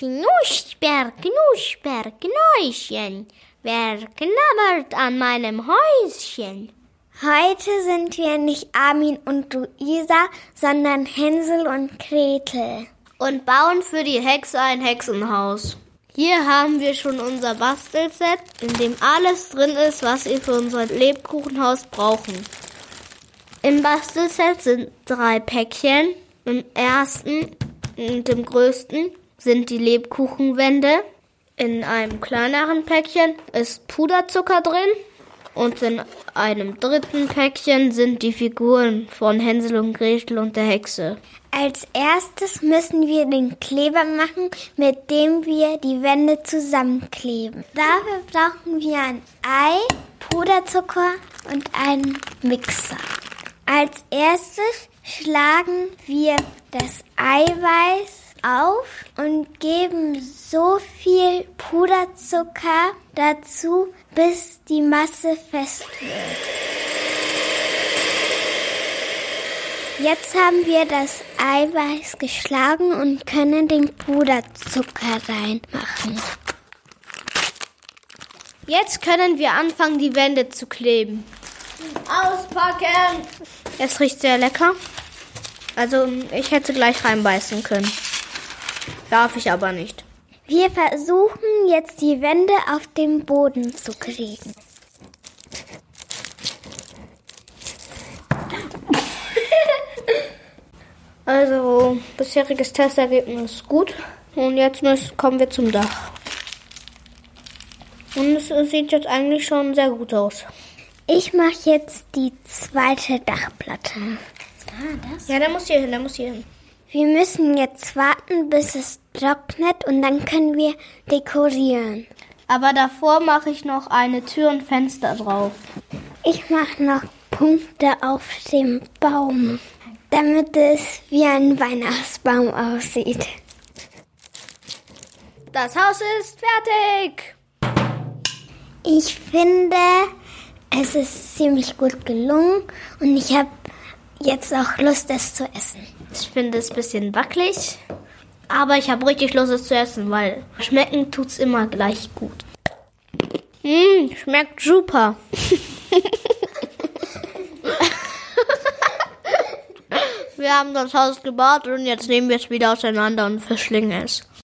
Knusper, knusper, Knäuschen. Wer knabbert an meinem Häuschen? Heute sind wir nicht Armin und Luisa, sondern Hänsel und Gretel. Und bauen für die Hexe ein Hexenhaus. Hier haben wir schon unser Bastelset, in dem alles drin ist, was wir für unser Lebkuchenhaus brauchen. Im Bastelset sind drei Päckchen. Im ersten und im größten sind die Lebkuchenwände. In einem kleineren Päckchen ist Puderzucker drin. Und in einem dritten Päckchen sind die Figuren von Hänsel und Gretel und der Hexe. Als erstes müssen wir den Kleber machen, mit dem wir die Wände zusammenkleben. Dafür brauchen wir ein Ei, Puderzucker und einen Mixer. Als erstes schlagen wir das Eiweiß auf und geben so viel Puderzucker dazu, bis die Masse fest wird. Jetzt haben wir das Eiweiß geschlagen und können den Puderzucker reinmachen. Jetzt können wir anfangen, die Wände zu kleben. Auspacken! Es riecht sehr lecker. Also ich hätte gleich reinbeißen können. Darf ich aber nicht. Wir versuchen jetzt die Wände auf den Boden zu kriegen. Also bisheriges Testergebnis ist gut. Und jetzt müssen, kommen wir zum Dach. Und es, es sieht jetzt eigentlich schon sehr gut aus. Ich mache jetzt die zweite Dachplatte. Ja, der muss hier hin, der muss hier hin. Wir müssen jetzt warten, bis es trocknet und dann können wir dekorieren. Aber davor mache ich noch eine Tür und Fenster drauf. Ich mache noch Punkte auf dem Baum, damit es wie ein Weihnachtsbaum aussieht. Das Haus ist fertig. Ich finde, es ist ziemlich gut gelungen und ich habe jetzt auch Lust, es zu essen. Ich finde es ein bisschen wackelig, aber ich habe richtig Lust, es zu essen, weil schmecken tut's immer gleich gut. Mmh, schmeckt super. wir haben das Haus gebaut und jetzt nehmen wir es wieder auseinander und verschlingen es.